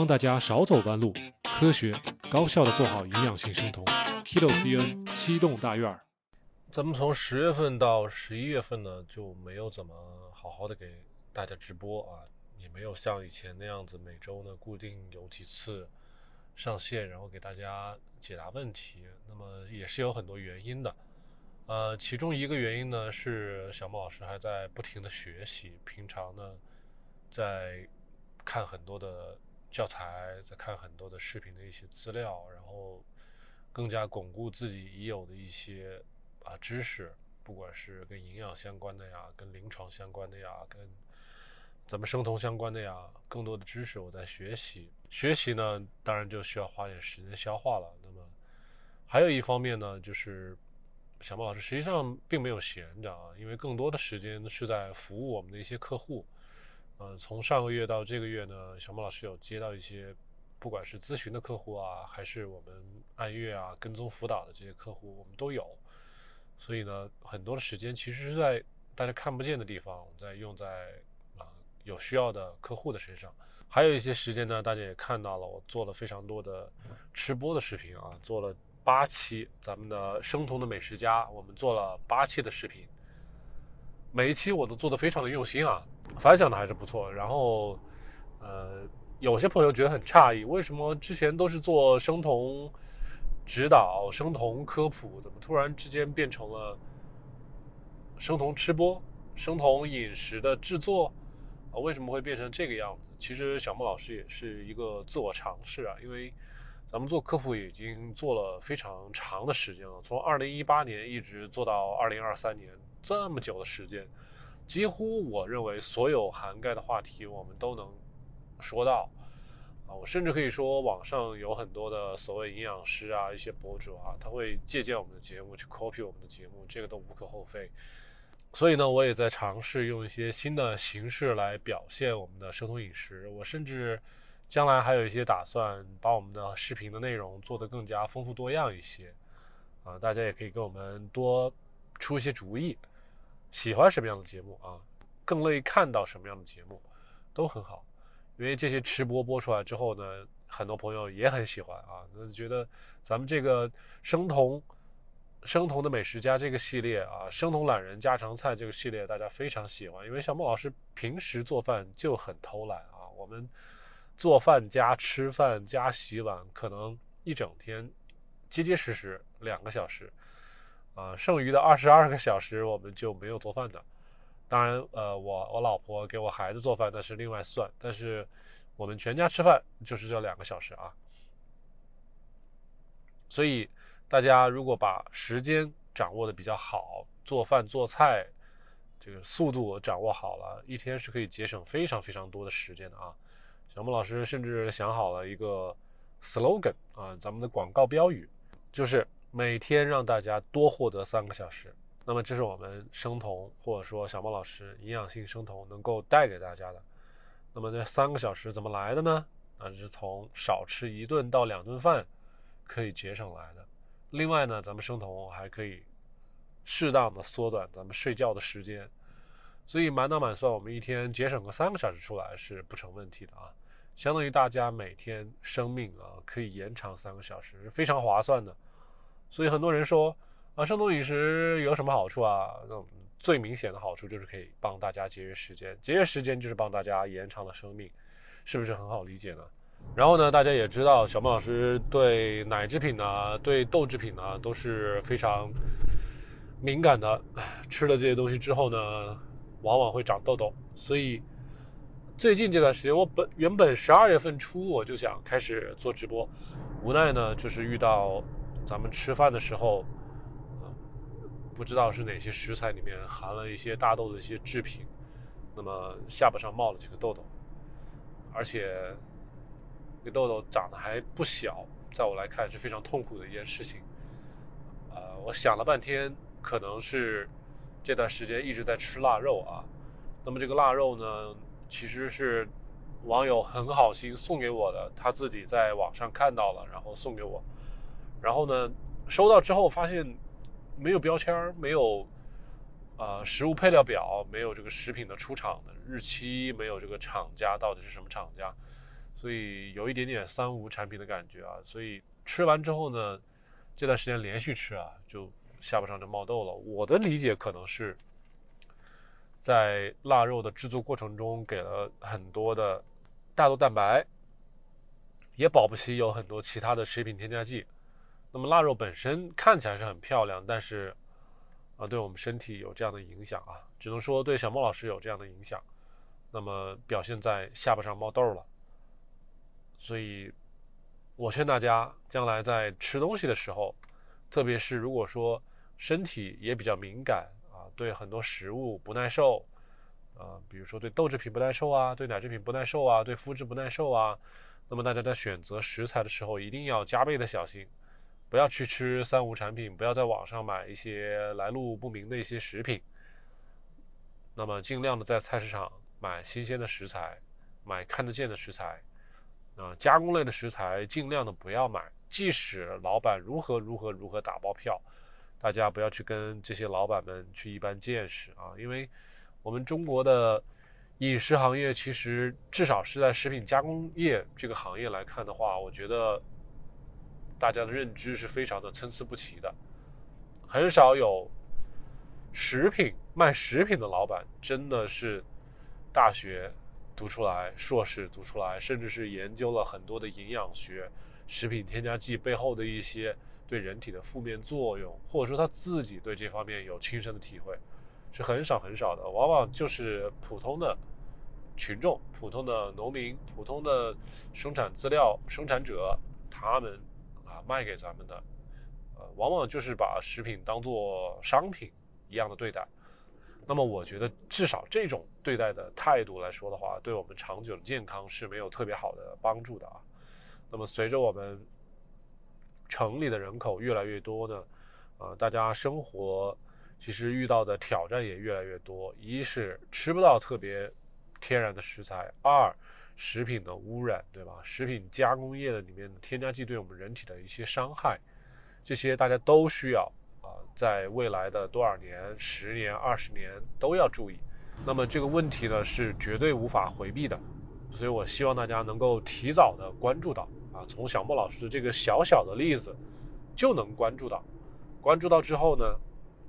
帮大家少走弯路，科学高效的做好营养性生酮。Kilo CN 七栋大院儿，咱们从十月份到十一月份呢，就没有怎么好好的给大家直播啊，也没有像以前那样子每周呢固定有几次上线，然后给大家解答问题。那么也是有很多原因的，呃，其中一个原因呢是小莫老师还在不停的学习，平常呢在看很多的教材，在看很多的视频的一些资料，然后更加巩固自己已有的一些啊知识，不管是跟营养相关的呀，跟临床相关的呀，跟咱们生酮相关的呀，更多的知识我在学习。学习呢，当然就需要花点时间消化了。那么还有一方面呢，就是小莫老师实际上并没有闲着啊，因为更多的时间是在服务我们的一些客户。呃，从上个月到这个月呢，小莫老师有接到一些，不管是咨询的客户啊，还是我们按月啊跟踪辅导的这些客户，我们都有。所以呢，很多的时间其实是在大家看不见的地方，在用在啊有需要的客户的身上。还有一些时间呢，大家也看到了，我做了非常多的吃播的视频啊，做了八期咱们的生酮的美食家，我们做了八期的视频。每一期我都做的非常的用心啊，反响的还是不错。然后，呃，有些朋友觉得很诧异，为什么之前都是做生酮指导、生酮科普，怎么突然之间变成了生酮吃播、生酮饮食的制作啊？为什么会变成这个样子？其实小莫老师也是一个自我尝试啊，因为咱们做科普已经做了非常长的时间了，从二零一八年一直做到二零二三年。这么久的时间，几乎我认为所有涵盖的话题我们都能说到啊！我甚至可以说，网上有很多的所谓营养师啊，一些博主啊，他会借鉴我们的节目去 copy 我们的节目，这个都无可厚非。所以呢，我也在尝试用一些新的形式来表现我们的生酮饮食。我甚至将来还有一些打算，把我们的视频的内容做得更加丰富多样一些啊！大家也可以给我们多出一些主意。喜欢什么样的节目啊？更乐意看到什么样的节目，都很好。因为这些吃播播出来之后呢，很多朋友也很喜欢啊。那觉得咱们这个生酮、生酮的美食家这个系列啊，生酮懒人家常菜这个系列，大家非常喜欢。因为小孟老师平时做饭就很偷懒啊，我们做饭加吃饭加洗碗，可能一整天结结实实两个小时。啊，剩余的二十二个小时我们就没有做饭的。当然，呃，我我老婆给我孩子做饭那是另外算，但是我们全家吃饭就是这两个小时啊。所以大家如果把时间掌握的比较好，做饭做菜这个速度掌握好了，一天是可以节省非常非常多的时间的啊。小木老师甚至想好了一个 slogan 啊，咱们的广告标语就是。每天让大家多获得三个小时，那么这是我们生酮或者说小猫老师营养性生酮能够带给大家的。那么这三个小时怎么来的呢？啊是从少吃一顿到两顿饭可以节省来的。另外呢，咱们生酮还可以适当的缩短咱们睡觉的时间，所以满打满算，我们一天节省个三个小时出来是不成问题的啊。相当于大家每天生命啊可以延长三个小时，是非常划算的。所以很多人说啊，生酮饮食有什么好处啊？那最明显的好处就是可以帮大家节约时间，节约时间就是帮大家延长了生命，是不是很好理解呢？然后呢，大家也知道小孟老师对奶制品呢、对豆制品呢都是非常敏感的，吃了这些东西之后呢，往往会长痘痘。所以最近这段时间，我本原本十二月份初我就想开始做直播，无奈呢就是遇到。咱们吃饭的时候，不知道是哪些食材里面含了一些大豆的一些制品，那么下巴上冒了几个痘痘，而且这痘痘长得还不小，在我来看是非常痛苦的一件事情。呃，我想了半天，可能是这段时间一直在吃腊肉啊。那么这个腊肉呢，其实是网友很好心送给我的，他自己在网上看到了，然后送给我。然后呢，收到之后发现没有标签没有啊食物配料表，没有这个食品的出厂的日期，没有这个厂家到底是什么厂家，所以有一点点三无产品的感觉啊。所以吃完之后呢，这段时间连续吃啊，就下巴上就冒痘了。我的理解可能是在腊肉的制作过程中给了很多的大豆蛋白，也保不齐有很多其他的食品添加剂。那么腊肉本身看起来是很漂亮，但是啊，对我们身体有这样的影响啊，只能说对小莫老师有这样的影响。那么表现在下巴上冒痘了，所以我劝大家将来在吃东西的时候，特别是如果说身体也比较敏感啊，对很多食物不耐受，啊，比如说对豆制品不耐受啊，对奶制品不耐受啊，对麸质不耐受啊，那么大家在选择食材的时候一定要加倍的小心，不要去吃三无产品，不要在网上买一些来路不明的一些食品，那么尽量的在菜市场。买新鲜的食材，买看得见的食材，啊，加工类的食材尽量的不要买。即使老板如何如何如何打包票，大家不要去跟这些老板们去一般见识啊！因为我们中国的饮食行业，其实至少是在食品加工业这个行业来看的话，我觉得大家的认知是非常的参差不齐的，很少有食品卖食品的老板真的是。大学读出来，硕士读出来，甚至是研究了很多的营养学、食品添加剂背后的一些对人体的负面作用，或者说他自己对这方面有亲身的体会，是很少很少的。往往就是普通的群众、普通的农民、普通的生产资料生产者，他们卖给咱们的，呃，往往就是把食品当做商品一样的对待。那么我觉得，至少这种对待的态度来说的话，对我们长久的健康是没有特别好的帮助的啊。那么随着我们城里的人口越来越多呢，呃，大家生活其实遇到的挑战也越来越多。一是吃不到特别天然的食材，二食品的污染，对吧？食品加工业的里面的添加剂对我们人体的一些伤害，这些大家都需要啊。在未来的多少年、十年、二十年都要注意。那么这个问题呢是绝对无法回避的，所以我希望大家能够提早的关注到啊，从小莫老师这个小小的例子就能关注到，关注到之后呢，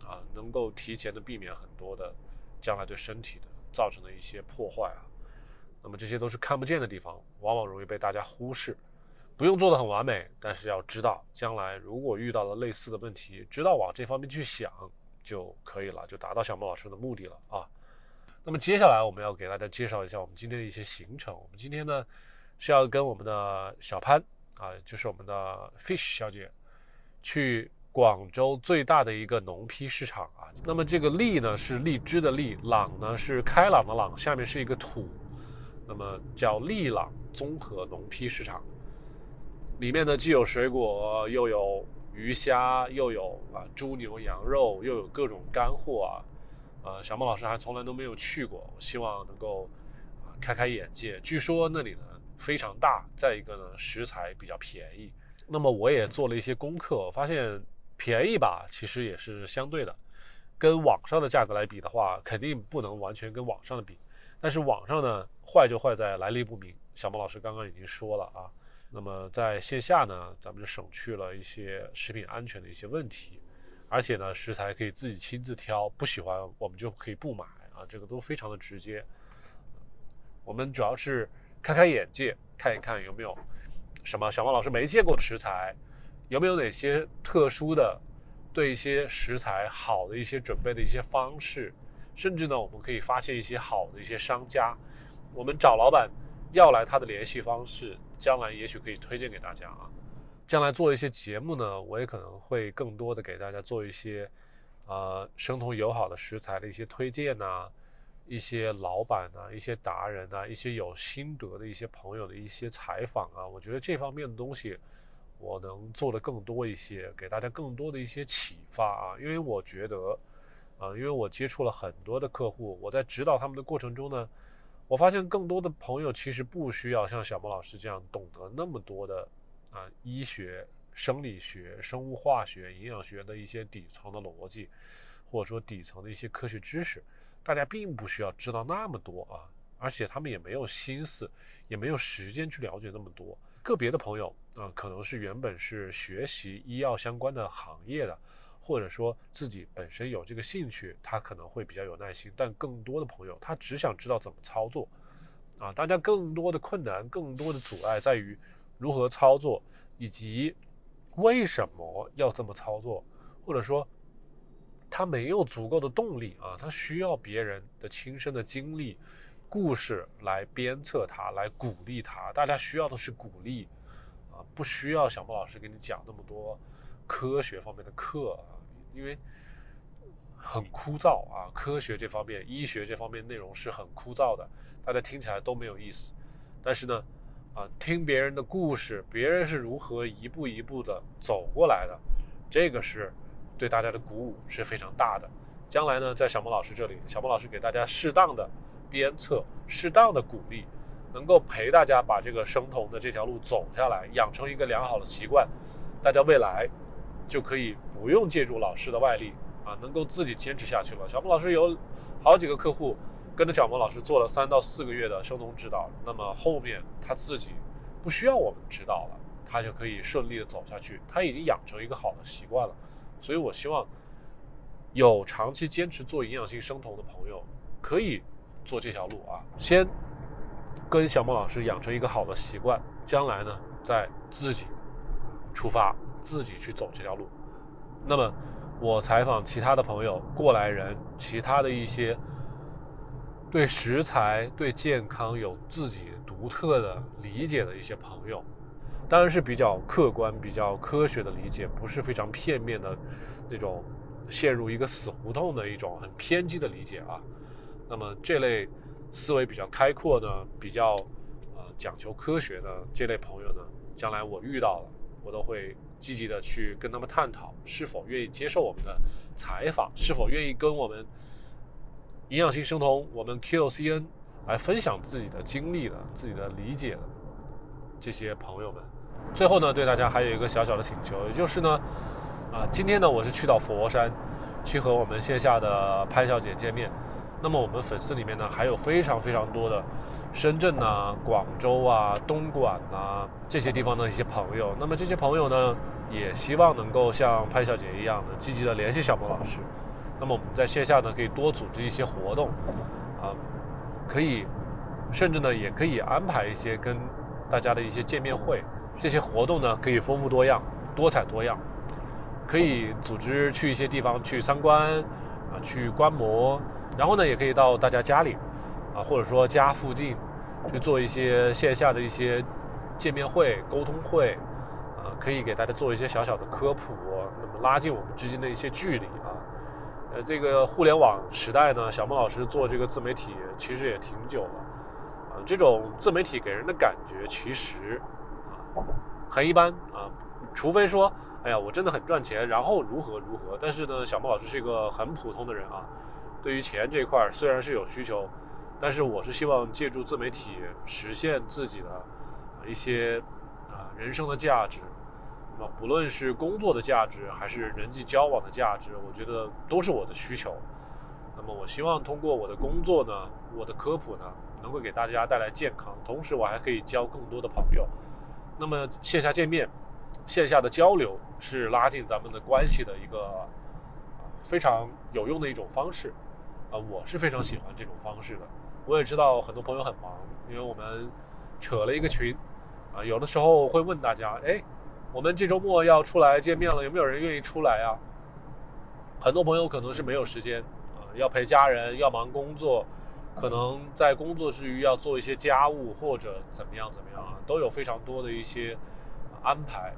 啊，能够提前的避免很多的将来对身体的造成的一些破坏啊。那么这些都是看不见的地方，往往容易被大家忽视。不用做的很完美，但是要知道，将来如果遇到了类似的问题，知道往这方面去想就可以了，就达到小莫老师的目的了啊。那么接下来我们要给大家介绍一下我们今天的一些行程。我们今天呢是要跟我们的小潘啊，就是我们的 Fish 小姐，去广州最大的一个农批市场啊。那么这个荔呢是荔枝的荔，朗呢是开朗的朗，下面是一个土，那么叫利朗综合农批市场。里面呢，既有水果，又有鱼虾，又有啊猪牛羊肉，又有各种干货啊，呃，小孟老师还从来都没有去过，我希望能够啊开开眼界。据说那里呢非常大，再一个呢食材比较便宜。那么我也做了一些功课，发现便宜吧，其实也是相对的，跟网上的价格来比的话，肯定不能完全跟网上的比。但是网上呢坏就坏在来历不明，小孟老师刚刚已经说了啊。那么在线下呢，咱们就省去了一些食品安全的一些问题，而且呢，食材可以自己亲自挑，不喜欢我们就可以不买啊，这个都非常的直接。我们主要是开开眼界，看一看有没有什么小王老师没见过的食材，有没有哪些特殊的对一些食材好的一些准备的一些方式，甚至呢，我们可以发现一些好的一些商家，我们找老板要来他的联系方式。将来也许可以推荐给大家啊。将来做一些节目呢，我也可能会更多的给大家做一些，呃，生酮友好的食材的一些推荐呐，一些老板呐，一些达人呐，一些有心得的一些朋友的一些采访啊。我觉得这方面的东西，我能做的更多一些，给大家更多的一些启发啊。因为我觉得，啊，因为我接触了很多的客户，我在指导他们的过程中呢。我发现更多的朋友其实不需要像小莫老师这样懂得那么多的啊医学、生理学、生物化学、营养学的一些底层的逻辑，或者说底层的一些科学知识，大家并不需要知道那么多啊，而且他们也没有心思，也没有时间去了解那么多。个别的朋友啊、可能是原本是学习医药相关的行业的，或者说自己本身有这个兴趣，他可能会比较有耐心。但更多的朋友，他只想知道怎么操作，啊，大家更多的困难、更多的阻碍在于如何操作，以及为什么要这么操作，或者说他没有足够的动力啊，他需要别人的亲身的经历、故事来鞭策他，来鼓励他。大家需要的是鼓励啊，不需要小莫老师给你讲那么多科学方面的课啊，因为很枯燥啊。科学这方面、医学这方面内容是很枯燥的，大家听起来都没有意思。但是呢，啊，听别人的故事，别人是如何一步一步的走过来的，这个是对大家的鼓舞是非常大的。将来呢，在小莫老师这里，小莫老师给大家适当的鞭策，适当的鼓励，能够陪大家把这个生酮的这条路走下来，养成一个良好的习惯，大家未来就可以不用借助老师的外力啊，能够自己坚持下去了。小莫老师有好几个客户跟着小莫老师做了三到四个月的生酮指导，那么后面他自己不需要我们指导了，他就可以顺利的走下去，他已经养成一个好的习惯了。所以我希望有长期坚持做营养性生酮的朋友，可以做这条路啊，先跟小莫老师养成一个好的习惯，将来呢再自己出发，自己去走这条路。那么我采访其他的朋友、过来人，其他的一些对食材、对健康有自己独特的理解的一些朋友，当然是比较客观、比较科学的理解，不是非常片面的那种陷入一个死胡同的一种很偏激的理解啊。那么这类思维比较开阔呢，比较呃讲求科学的这类朋友呢，将来我遇到了，我都会积极的去跟他们探讨，是否愿意接受我们的采访，是否愿意跟我们营养性生酮，我们 QCN 来分享自己的经历的、自己的理解的这些朋友们。最后呢，对大家还有一个小小的请求，也就是呢，啊，今天呢我是去到佛山，去和我们线下的潘小姐见面。那么我们粉丝里面呢，还有非常非常多的深圳呐、广州啊、东莞呐这些地方的一些朋友。那么这些朋友呢，也希望能够像潘小姐一样的积极的联系小莫老师。那么我们在线下呢，可以多组织一些活动，啊，可以，甚至呢，也可以安排一些跟大家的一些见面会。这些活动呢，可以丰富多样、多彩多样，可以组织去一些地方去参观，啊，去观摩，然后呢，也可以到大家家里，啊，或者说家附近，去做一些线下的一些见面会、沟通会，啊，可以给大家做一些小小的科普，那么拉近我们之间的一些距离啊。呃，这个互联网时代呢，小孟老师做这个自媒体其实也挺久了，啊，这种自媒体给人的感觉其实啊很一般啊，除非说，哎呀，我真的很赚钱，然后如何如何。但是呢，小孟老师是一个很普通的人啊，对于钱这一块虽然是有需求，但是我是希望借助自媒体实现自己的一些啊人生的价值。那么，不论是工作的价值，还是人际交往的价值，我觉得都是我的需求。那么，我希望通过我的工作呢，我的科普呢，能够给大家带来健康，同时我还可以交更多的朋友。那么，线下见面、线下的交流是拉近咱们的关系的一个非常有用的一种方式。啊，我是非常喜欢这种方式的。我也知道很多朋友很忙，因为我们扯了一个群，啊，有的时候会问大家，哎。我们这周末要出来见面了，有没有人愿意出来啊？很多朋友可能是没有时间啊，要陪家人，要忙工作，可能在工作之余要做一些家务或者怎么样怎么样啊，都有非常多的一些安排。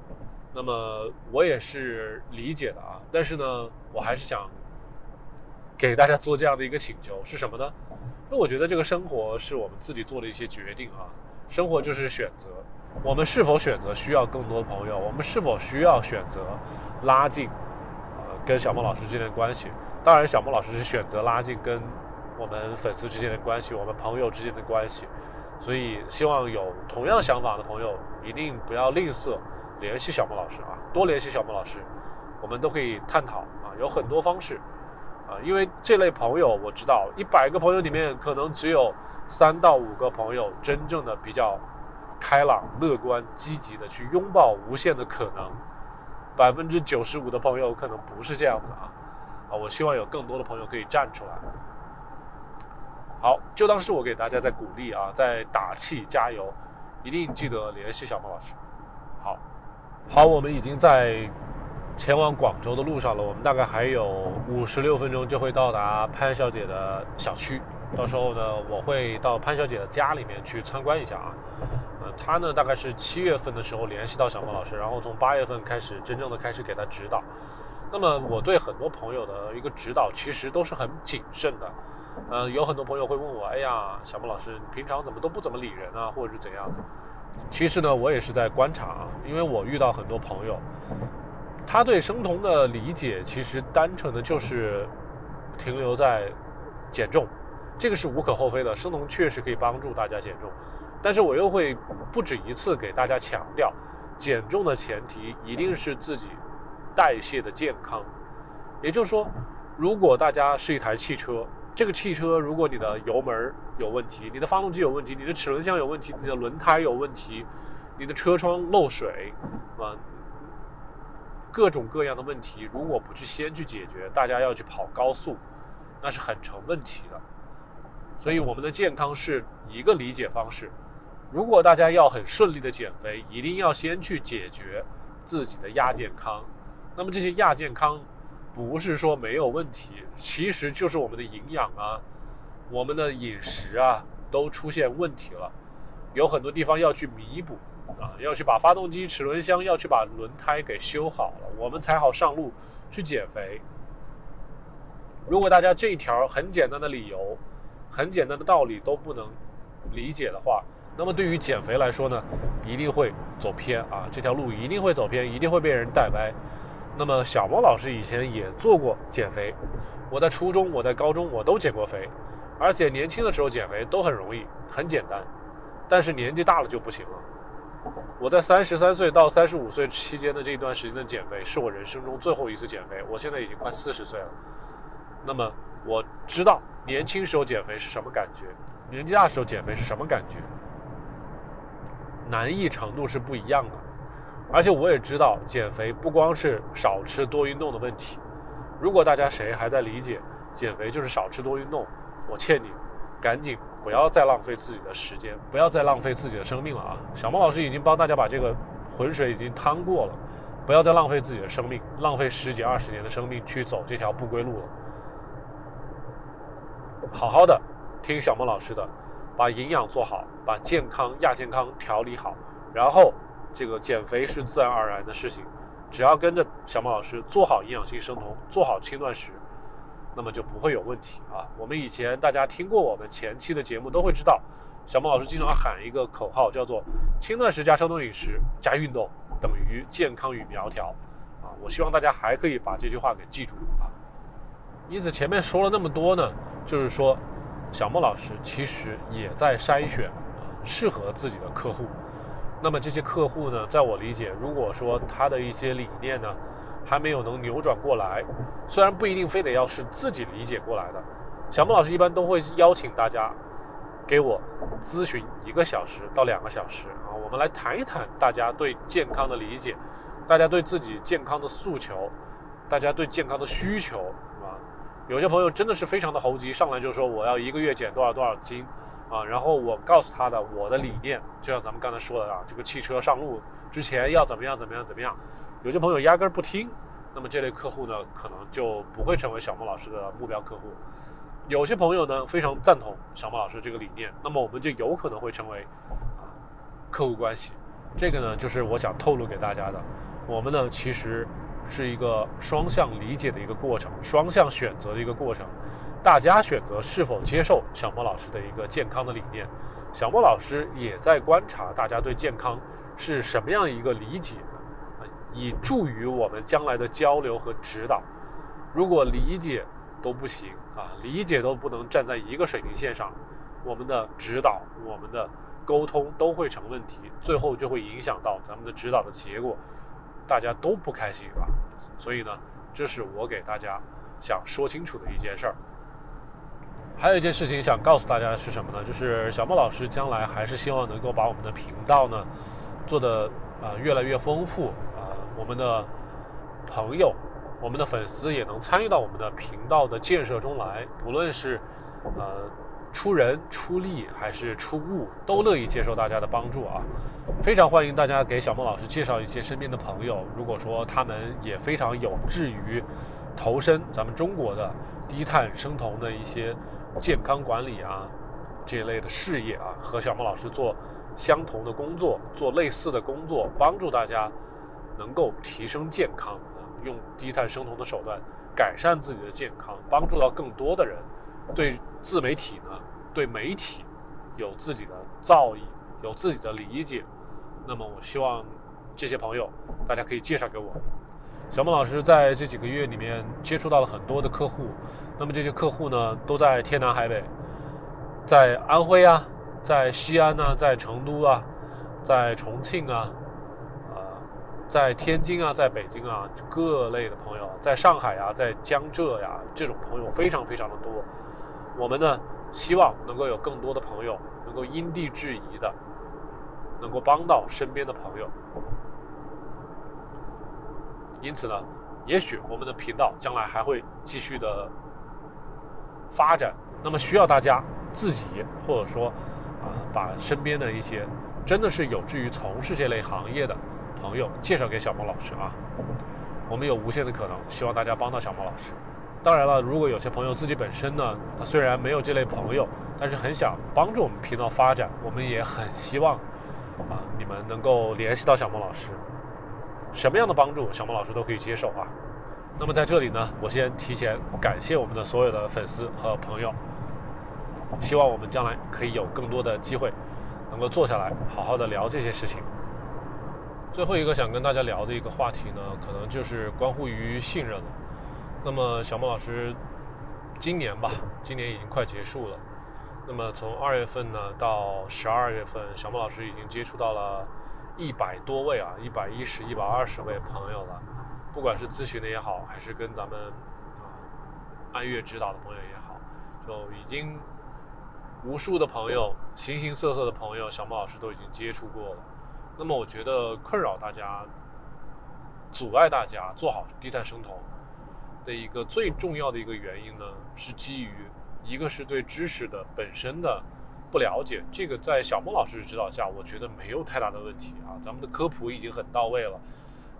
那么我也是理解的啊，但是呢，我还是想给大家做这样的一个请求，是什么呢？那我觉得这个生活是我们自己做的一些决定啊，生活就是选择。我们是否选择需要更多的朋友？我们是否需要选择拉近呃跟小孟老师之间的关系？当然，小孟老师是选择拉近跟我们粉丝之间的关系，我们朋友之间的关系。所以，希望有同样想法的朋友一定不要吝啬联系小孟老师啊，多联系小孟老师，我们都可以探讨啊，有很多方式因为这类朋友我知道，一百个朋友里面可能只有三到五个朋友真正的比较开朗、乐观、积极的去拥抱无限的可能。百分之九十五的朋友可能不是这样子啊，啊，我希望有更多的朋友可以站出来。好，就当是我给大家在鼓励啊，在打气加油，一定记得联系小莫老师。好，好，我们已经在前往广州的路上了，我们大概还有五十六分钟就会到达潘小姐的小区。到时候呢，我会到潘小姐的家里面去参观一下啊。呃，她呢大概是七月份的时候联系到小莫老师，然后从八月份开始真正的开始给她指导。那么我对很多朋友的一个指导其实都是很谨慎的。呃，有很多朋友会问我，哎呀，小莫老师，你平常怎么都不怎么理人啊，或者是怎样？其实呢，我也是在观察啊，因为我遇到很多朋友，他对生酮的理解其实单纯的就是停留在减重。这个是无可厚非的，生酮确实可以帮助大家减重，但是我又会不止一次给大家强调，减重的前提一定是自己代谢的健康。也就是说，如果大家是一台汽车，这个汽车如果你的油门有问题，你的发动机有问题，你的齿轮箱有问题，你的轮胎有问题，你的车窗漏水，啊，各种各样的问题，如果不去先去解决，大家要去跑高速，那是很成问题的。所以我们的健康是一个理解方式。如果大家要很顺利的减肥，一定要先去解决自己的亚健康。那么这些亚健康，不是说没有问题，其实就是我们的营养啊，我们的饮食啊都出现问题了，有很多地方要去弥补啊，要去把发动机、齿轮箱要去把轮胎给修好了，我们才好上路去减肥。如果大家这一条很简单的理由，很简单的道理都不能理解的话，那么对于减肥来说呢，一定会走偏啊，这条路一定会走偏，一定会被人带歪。那么小猫老师以前也做过减肥，我在初中、我在高中我都减过肥，而且年轻的时候减肥都很容易、很简单，但是年纪大了就不行了。我在三十三岁到三十五岁期间的这一段时间的减肥，是我人生中最后一次减肥。我现在已经快四十岁了，那么。我知道年轻时候减肥是什么感觉，年纪大时候减肥是什么感觉，难易程度是不一样的。而且我也知道减肥不光是少吃多运动的问题。如果大家谁还在理解减肥就是少吃多运动，我劝你赶紧不要再浪费自己的时间，不要再浪费自己的生命了啊！小孟老师已经帮大家把这个浑水已经趟过了，不要再浪费自己的生命，浪费十几二十年的生命去走这条不归路了。好好的听小孟老师的，把营养做好，把健康亚健康调理好，然后这个减肥是自然而然的事情，只要跟着小孟老师做好营养性生酮，做好轻断食，那么就不会有问题啊。我们以前大家听过我们前期的节目都会知道，小孟老师经常喊一个口号，叫做轻断食加生酮饮食加运动等于健康与苗条啊。我希望大家还可以把这句话给记住啊。因此前面说了那么多呢。就是说，小莫老师其实也在筛选适合自己的客户。那么这些客户呢，在我理解，如果说他的一些理念呢，还没有能扭转过来，虽然不一定非得要是自己理解过来的，小木老师一般都会邀请大家给我咨询一个小时到两个小时啊，我们来谈一谈大家对健康的理解，大家对自己健康的诉求，大家对健康的需求啊。有些朋友真的是非常的猴急，上来就说我要一个月减多少多少斤，啊，然后我告诉他的我的理念，就像咱们刚才说的啊，这个汽车上路之前要怎么样怎么样怎么样，有些朋友压根儿不听，那么这类客户呢，可能就不会成为小孟老师的目标客户。有些朋友呢非常赞同小孟老师这个理念，那么我们就有可能会成为啊客户关系。这个呢就是我想透露给大家的，我们呢其实。是一个双向理解的一个过程，双向选择的一个过程。大家选择是否接受小莫老师的一个健康的理念，小莫老师也在观察大家对健康是什么样一个理解，以助于我们将来的交流和指导。如果理解都不行啊，理解都不能站在一个水平线上，我们的指导、我们的沟通都会成问题，最后就会影响到咱们的指导的结果。大家都不开心啊，所以呢，这是我给大家想说清楚的一件事儿。还有一件事情想告诉大家的是什么呢？就是小莫老师将来还是希望能够把我们的频道呢做的啊越来越丰富，我们的朋友、我们的粉丝也能参与到我们的频道的建设中来，不论是呃出人出力还是出物，都乐意接受大家的帮助啊。非常欢迎大家给小孟老师介绍一些身边的朋友，如果说他们也非常有志于投身咱们中国的低碳生酮的一些健康管理啊这一类的事业啊，和小孟老师做相同的工作，做类似的工作，帮助大家能够提升健康啊，用低碳生酮的手段改善自己的健康，帮助到更多的人，对自媒体呢，对媒体有自己的造诣，有自己的理解。那么我希望这些朋友，大家可以介绍给我。小孟老师在这几个月里面接触到了很多的客户，那么这些客户呢都在天南海北，在安徽啊，在西安啊，在成都啊，在重庆，啊，在天津啊，在北京啊，各类的朋友，在上海啊，在江浙呀，这种朋友非常非常的多。我们呢希望能够有更多的朋友能够因地制宜的。能够帮到身边的朋友，因此呢，也许我们的频道将来还会继续的发展。那么需要大家自己或者说啊，把身边的一些真的是有志于从事这类行业的朋友介绍给小毛老师啊。我们有无限的可能，希望大家帮到小毛老师。当然了，如果有些朋友自己本身呢，他虽然没有这类朋友，但是很想帮助我们频道发展，我们也很希望。啊，你们能够联系到小孟老师，什么样的帮助，小孟老师都可以接受啊。那么在这里呢，我先提前感谢我们的所有的粉丝和朋友，希望我们将来可以有更多的机会，能够坐下来好好的聊这些事情。最后一个想跟大家聊的一个话题呢，可能就是关乎于信任了。那么小孟老师，今年吧，今年已经快结束了。那么从二月份呢到十二月份，小莫老师已经接触到了一百多位啊，一百一十、一百二十位朋友了。不管是咨询的也好，还是跟咱们啊按月指导的朋友也好，就已经无数的朋友、形形色色的朋友，小莫老师都已经接触过了。那么我觉得困扰大家、阻碍大家做好低碳生酮的一个最重要的一个原因呢，是基于。一个是对知识的本身的不了解，这个在小孟老师的指导下，我觉得没有太大的问题啊。咱们的科普已经很到位了，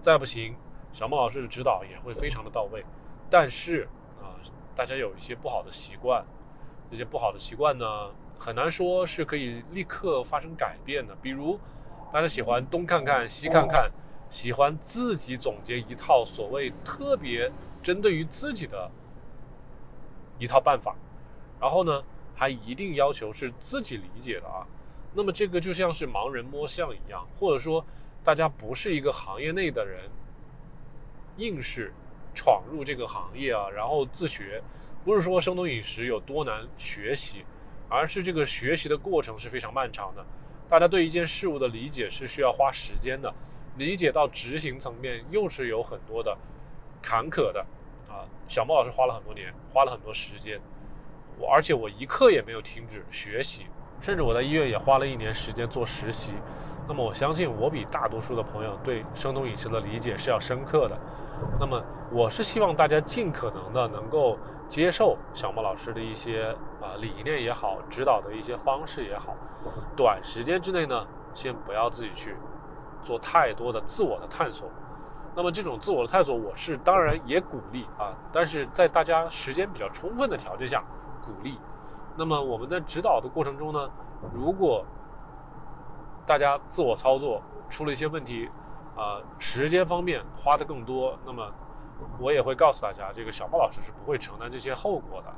再不行，小孟老师的指导也会非常的到位。但是啊，大家有一些不好的习惯，这些不好的习惯呢，很难说是可以立刻发生改变的。比如，大家喜欢东看看西看看，喜欢自己总结一套所谓特别针对于自己的一套办法。然后呢，还一定要求是自己理解的啊。那么这个就像是盲人摸象一样，或者说大家不是一个行业内的人，硬是闯入这个行业啊，然后自学，不是说生酮饮食有多难学习，而是这个学习的过程是非常漫长的。大家对一件事物的理解是需要花时间的，理解到执行层面又是有很多的坎坷的啊。小莫老师花了很多年，花了很多时间。我而且我一刻也没有停止学习，甚至我在医院也花了一年时间做实习。那么我相信我比大多数的朋友对生酮饮食的理解是要深刻的。那么我是希望大家尽可能的能够接受小莫老师的一些啊理念也好，指导的一些方式也好。短时间之内呢，先不要自己去做太多的自我的探索。那么这种自我的探索，我是当然也鼓励啊，但是在大家时间比较充分的条件下。鼓励。那么我们在指导的过程中呢，如果大家自我操作出了一些问题，啊，时间方面花的更多，那么我也会告诉大家，这个小莫老师是不会承担这些后果的。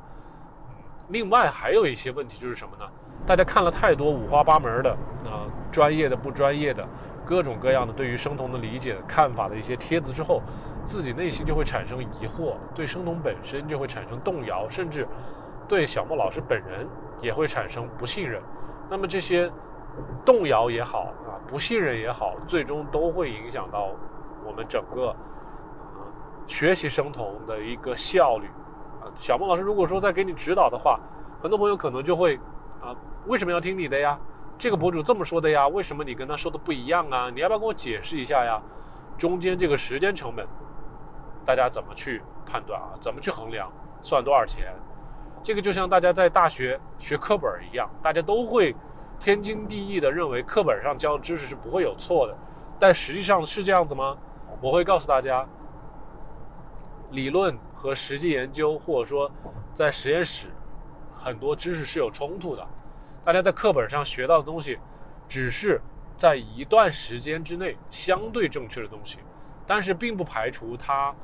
另外还有一些问题就是什么呢？大家看了太多五花八门的啊，专业的不专业的，各种各样的对于生酮的理解看法的一些帖子之后，自己内心就会产生疑惑，对生酮本身就会产生动摇，甚至。对小莫老师本人也会产生不信任，那么这些动摇也好啊，不信任也好，最终都会影响到我们整个学习生酮的一个效率啊。小莫老师如果说在给你指导的话，很很多朋友可能就会啊，为什么要听你的呀？这个博主这么说的呀，为什么你跟他说的不一样啊？你要不要跟我解释一下呀？中间这个时间成本，大家怎么去判断啊？怎么去衡量？算多少钱？这个就像大家在大学学课本一样，大家都会天经地义的认为课本上教的知识是不会有错的，但实际上是这样子吗？我会告诉大家，理论和实际研究，或者说在实验室，很多知识是有冲突的。大家在课本上学到的东西，只是在一段时间之内相对正确的东西，但是并不排除它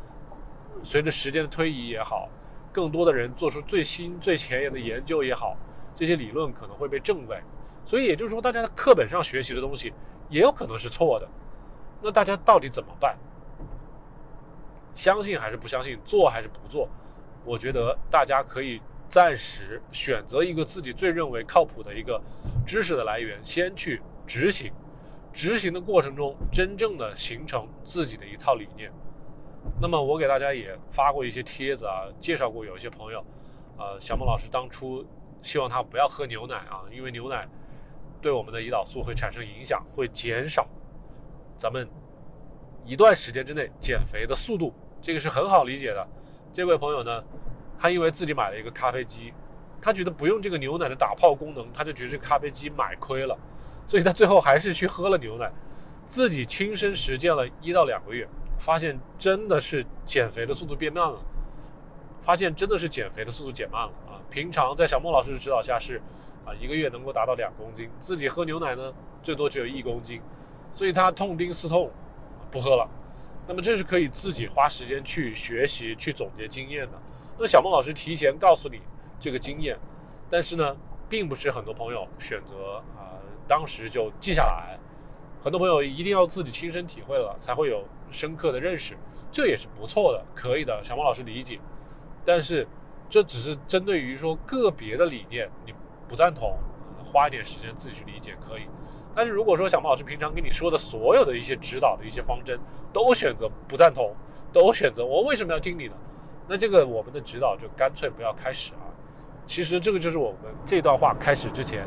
随着时间的推移也好，更多的人做出最新最前沿的研究也好，这些理论可能会被证伪。所以也就是说，大家在课本上学习的东西也有可能是错的。那大家到底怎么办？相信还是不相信？做还是不做？我觉得大家可以。暂时选择一个自己最认为靠谱的一个知识的来源，先去执行。执行的过程中，真正的形成自己的一套理念。那么我给大家也发过一些帖子啊，介绍过有一些朋友，呃，小孟老师当初希望他不要喝牛奶啊，因为牛奶对我们的胰岛素会产生影响，会减少咱们一段时间之内减肥的速度，这个是很好理解的。这位朋友呢？他因为自己买了一个咖啡机，他觉得不用这个牛奶的打泡功能，他就觉得这咖啡机买亏了，所以他最后还是去喝了牛奶，自己亲身实践了一到两个月，发现真的是减肥的速度变慢了，发现真的是减肥的速度减慢了啊！平常在小莫老师的指导下是，啊一个月能够达到两公斤，自己喝牛奶呢最多只有一公斤，所以他痛定思痛，不喝了。那么这是可以自己花时间去学习、去总结经验的。那小孟老师提前告诉你这个经验，但是呢，并不是很多朋友选择啊，当时就记下来。很多朋友一定要自己亲身体会了，才会有深刻的认识，这也是不错的，可以的。小孟老师理解，但是这只是针对于说个别的理念，你不赞同，花一点时间自己去理解可以。但是如果说小孟老师平常跟你说的所有的一些指导的一些方针，都选择不赞同，都选择我为什么要听你的？那这个我们的指导就干脆不要开始啊！其实这个就是我们这段话开始之前，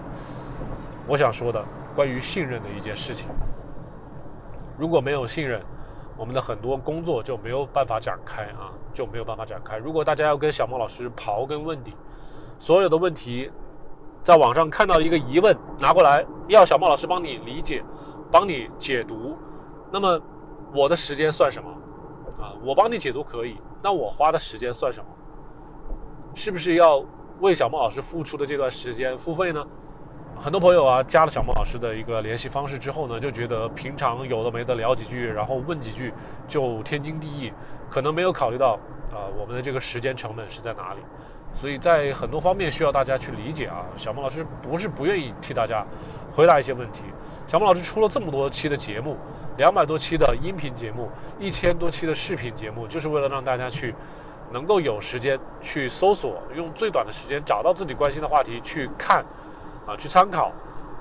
我想说的关于信任的一件事情。如果没有信任，我们的很多工作就没有办法展开啊，就没有办法展开。如果大家要跟小孟老师刨根问底，所有的问题，在网上看到一个疑问拿过来，要小孟老师帮你理解，帮你解读，那么我的时间算什么啊？我帮你解读可以。那我花的时间算什么？是不是要为小孟老师付出的这段时间付费呢？很多朋友啊，加了小孟老师的一个联系方式之后呢，就觉得平常有的没的聊几句，然后问几句就天经地义，可能没有考虑到啊我们的这个时间成本是在哪里。所以在很多方面需要大家去理解啊。小孟老师不是不愿意替大家回答一些问题。小孟老师出了这么多期的节目。两百多期的音频节目，一千多期的视频节目，就是为了让大家去能够有时间去搜索，用最短的时间找到自己关心的话题去看，啊，去参考，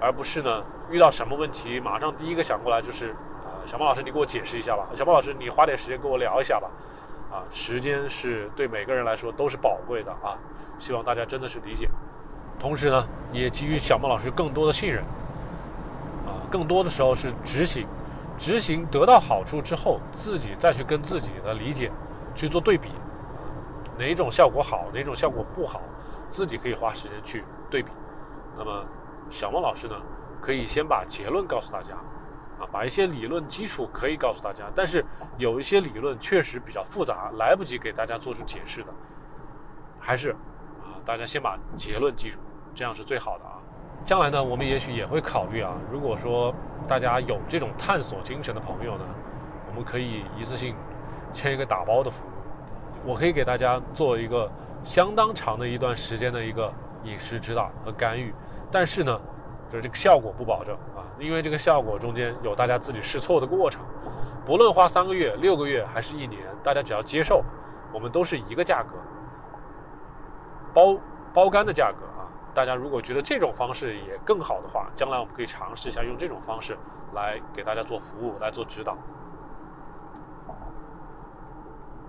而不是呢遇到什么问题马上第一个想过来就是啊，小孟老师你给我解释一下吧，小孟老师你花点时间跟我聊一下吧，啊，时间是对每个人来说都是宝贵的啊，希望大家真的是理解，同时呢也给予小孟老师更多的信任，啊，更多的时候是执行。执行得到好处之后，自己再去跟自己的理解去做对比，哪种效果好，哪种效果不好，自己可以花时间去对比。那么，小孟老师呢，可以先把结论告诉大家，啊，把一些理论基础可以告诉大家，但是有一些理论确实比较复杂，来不及给大家做出解释的，还是啊，大家先把结论记住，这样是最好的啊。将来呢，我们也许也会考虑啊。如果说大家有这种探索精神的朋友呢，我们可以一次性签一个打包的服务。我可以给大家做一个相当长的一段时间的一个饮食指导和干预，但是呢，就是这个效果不保证啊，因为这个效果中间有大家自己试错的过程。不论花三个月、六个月还是一年，大家只要接受，我们都是一个价格，包包干的价格。大家如果觉得这种方式也更好的话，将来我们可以尝试一下用这种方式来给大家做服务、来做指导。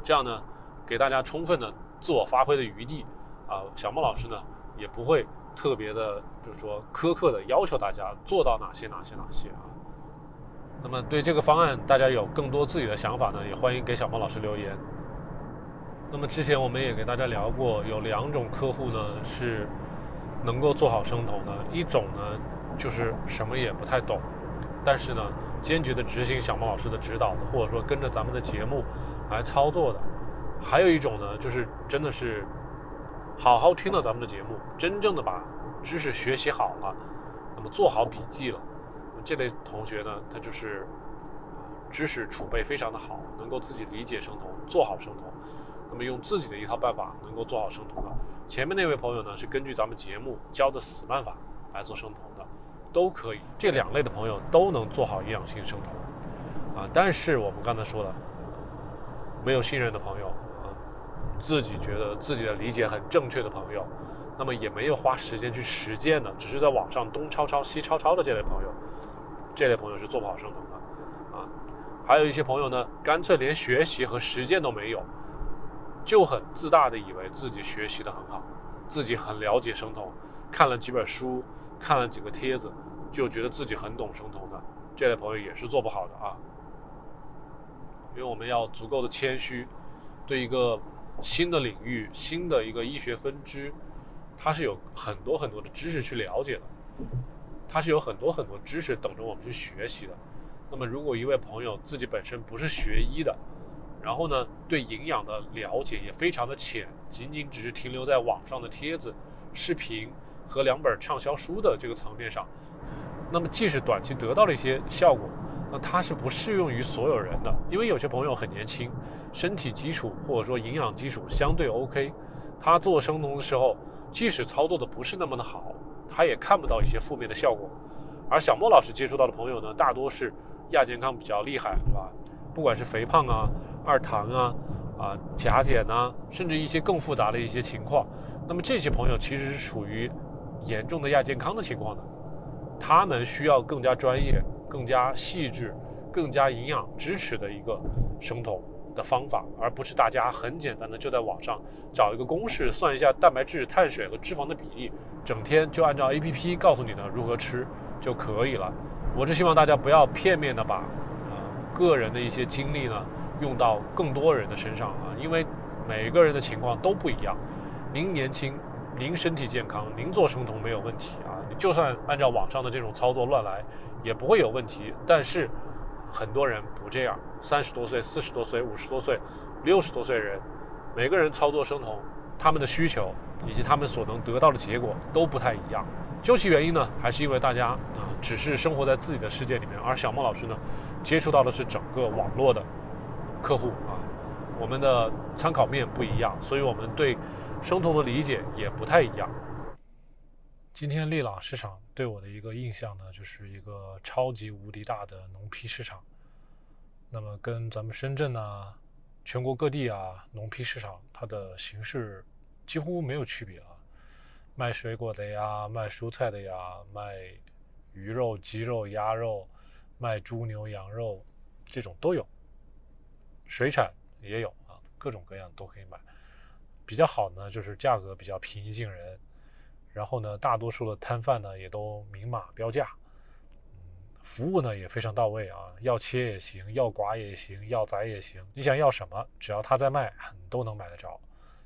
这样呢，给大家充分的自我发挥的余地。啊，小孟老师呢也不会特别的，就是说苛刻的要求大家做到哪些哪些哪些啊。那么对这个方案，大家有更多自己的想法呢，也欢迎给小孟老师留言。那么之前我们也给大家聊过，有两种客户呢是能够做好生酮的，一种呢就是什么也不太懂，但是呢坚决的执行小孟老师的指导的，或者说跟着咱们的节目来操作的；还有一种呢就是真的是好好听了咱们的节目，真正的把知识学习好了，那么做好笔记了。那么这类同学呢，他就是知识储备非常的好，能够自己理解生酮，做好生酮。那么用自己的一套办法能够做好生酮的。前面那位朋友呢，是根据咱们节目教的死办法来做生酮的，都可以。这两类的朋友都能做好营养性生酮啊。但是我们刚才说了，没有信任的朋友啊，自己觉得自己的理解很正确的朋友，那么也没有花时间去实践的，只是在网上东抄抄西抄抄的这类朋友。这类朋友是做不好生酮的，啊，还有一些朋友呢，干脆连学习和实践都没有，就很自大的以为自己学习的很好，自己很了解生酮，看了几本书，看了几个帖子，就觉得自己很懂生酮的，这类朋友也是做不好的啊。因为我们要足够的谦虚，对一个新的领域、新的一个医学分支，它是有很多很多的知识去了解的。它是有很多很多知识等着我们去学习的。那么，如果一位朋友自己本身不是学医的，然后呢，对营养的了解也非常的浅，仅仅只是停留在网上的帖子、视频和两本畅销书的这个层面上，那么即使短期得到了一些效果，那它是不适用于所有人的。因为有些朋友很年轻，身体基础或者说营养基础相对 OK，他做生酮的时候，即使操作的不是那么的好。他也看不到一些负面的效果，而小莫老师接触到的朋友呢，大多是亚健康比较厉害，是吧？不管是肥胖啊、二糖啊、啊甲减呐，甚至一些更复杂的一些情况，那么这些朋友其实是属于严重的亚健康的情况的，他们需要更加专业、更加细致、更加营养支持的一个生酮。的方法，而不是大家很简单的就在网上找一个公式算一下蛋白质、碳水和脂肪的比例，整天就按照 A P P 告诉你的如何吃就可以了。我是希望大家不要片面的把呃个人的一些经历呢用到更多人的身上啊，因为每个人的情况都不一样。您年轻，您身体健康，您做生酮没有问题啊，你就算按照网上的这种操作乱来也不会有问题。但是。很多人不这样，三十多岁、四十多岁、五十多岁、六十多岁人，每个人操作生酮，他们的需求以及他们所能得到的结果都不太一样。究其原因呢，还是因为大家啊只是生活在自己的世界里面，而小孟老师呢，接触到的是整个网络的客户啊，我们的参考面不一样，所以我们对生酮的理解也不太一样。今天利朗市场对我的一个印象呢，就是一个超级无敌大的农批市场。那么跟咱们深圳呢，全国各地啊，农批市场它的形式几乎没有区别啊。卖水果的呀，卖蔬菜的呀，卖鱼肉、鸡肉、鸭肉，卖猪牛羊肉，这种都有。水产也有啊，各种各样都可以买。比较好呢，就是价格比较平易近人。然后呢，大多数的摊贩呢也都明码标价，嗯，服务呢也非常到位啊，要切也行，要刮也行，要宰也行，你想要什么，只要他在卖，都能买得着，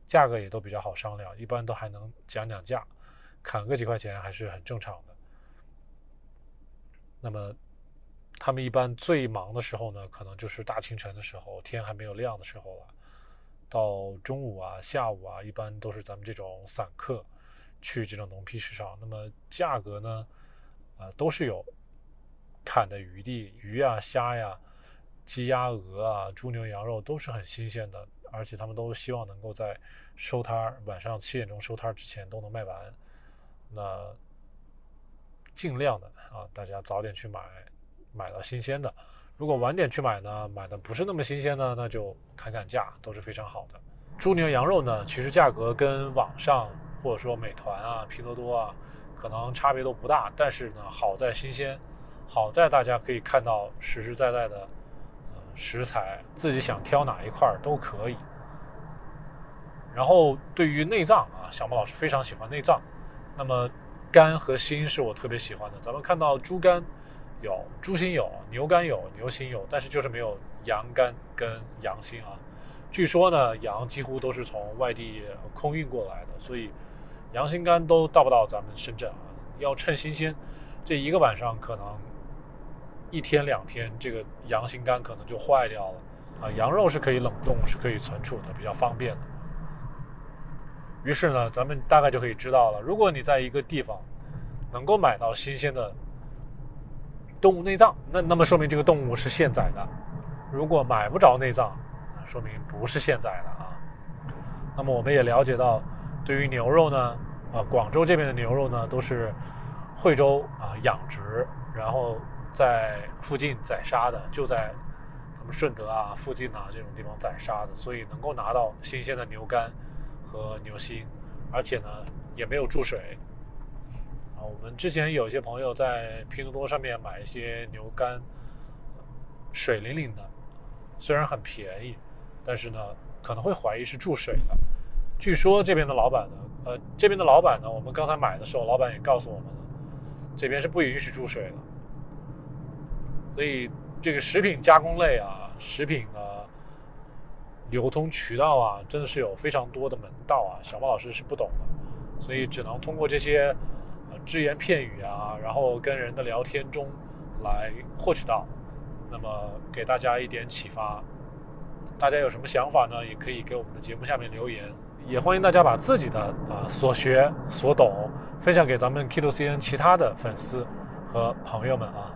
价格也都比较好商量，一般都还能讲讲价，砍个几块钱还是很正常的。那么，他们一般最忙的时候呢，可能就是大清晨的时候，天还没有亮的时候了，到中午啊、下午啊，一般都是咱们这种散客。去这种农批市场，那么价格呢，啊，都是有砍的余地，鱼啊、虾呀、鸡鸭鹅啊、猪牛羊肉都是很新鲜的，而且他们都希望能够在收摊晚上七点钟收摊之前都能卖完。那尽量的啊，大家早点去买，买到新鲜的。如果晚点去买呢，买的不是那么新鲜呢，那就砍砍价都是非常好的。猪牛羊肉呢，其实价格跟网上。或者说美团啊、拼多多啊，可能差别都不大，但是呢，好在新鲜，好在大家可以看到实实在在的呃食材，自己想挑哪一块都可以。然后对于内脏啊，小莫老师非常喜欢内脏，那么肝和心是我特别喜欢的。咱们看到猪肝有，猪心有，牛肝有，牛心有，但是就是没有羊肝跟羊心啊。据说呢，羊几乎都是从外地空运过来的，所以羊心肝都到不到咱们深圳啊。要趁新鲜，这一个晚上可能一天两天，这个羊心肝可能就坏掉了啊。羊肉是可以冷冻，是可以存储的，比较方便的。于是呢，咱们大概就可以知道了，如果你在一个地方能够买到新鲜的动物内脏，那那么说明这个动物是现宰的；如果买不着内脏，说明不是现宰的啊。那么我们也了解到，对于牛肉呢，啊，广州这边的牛肉呢都是惠州啊养殖，然后在附近宰杀的，就在他们顺德啊附近啊这种地方宰杀的，所以能够拿到新鲜的牛肝。和牛心，而且呢也没有注水我们之前有一些朋友在拼多多上面买一些牛肝，水灵灵的，虽然很便宜，但是呢可能会怀疑是注水的。据说这边的老板呢，呃，这边的老板呢，我们刚才买的时候，老板也告诉我们了，这边是不允许注水的。所以这个食品加工类啊，食品呢。流通渠道啊，真的是有非常多的门道啊，小猫老师是不懂的，所以只能通过这些只言片语啊，然后跟人的聊天中来获取到，那么给大家一点启发。大家有什么想法呢？也可以给我们的节目下面留言，也欢迎大家把自己的啊所学所懂分享给咱们 K 六 C N 其他的粉丝和朋友们啊。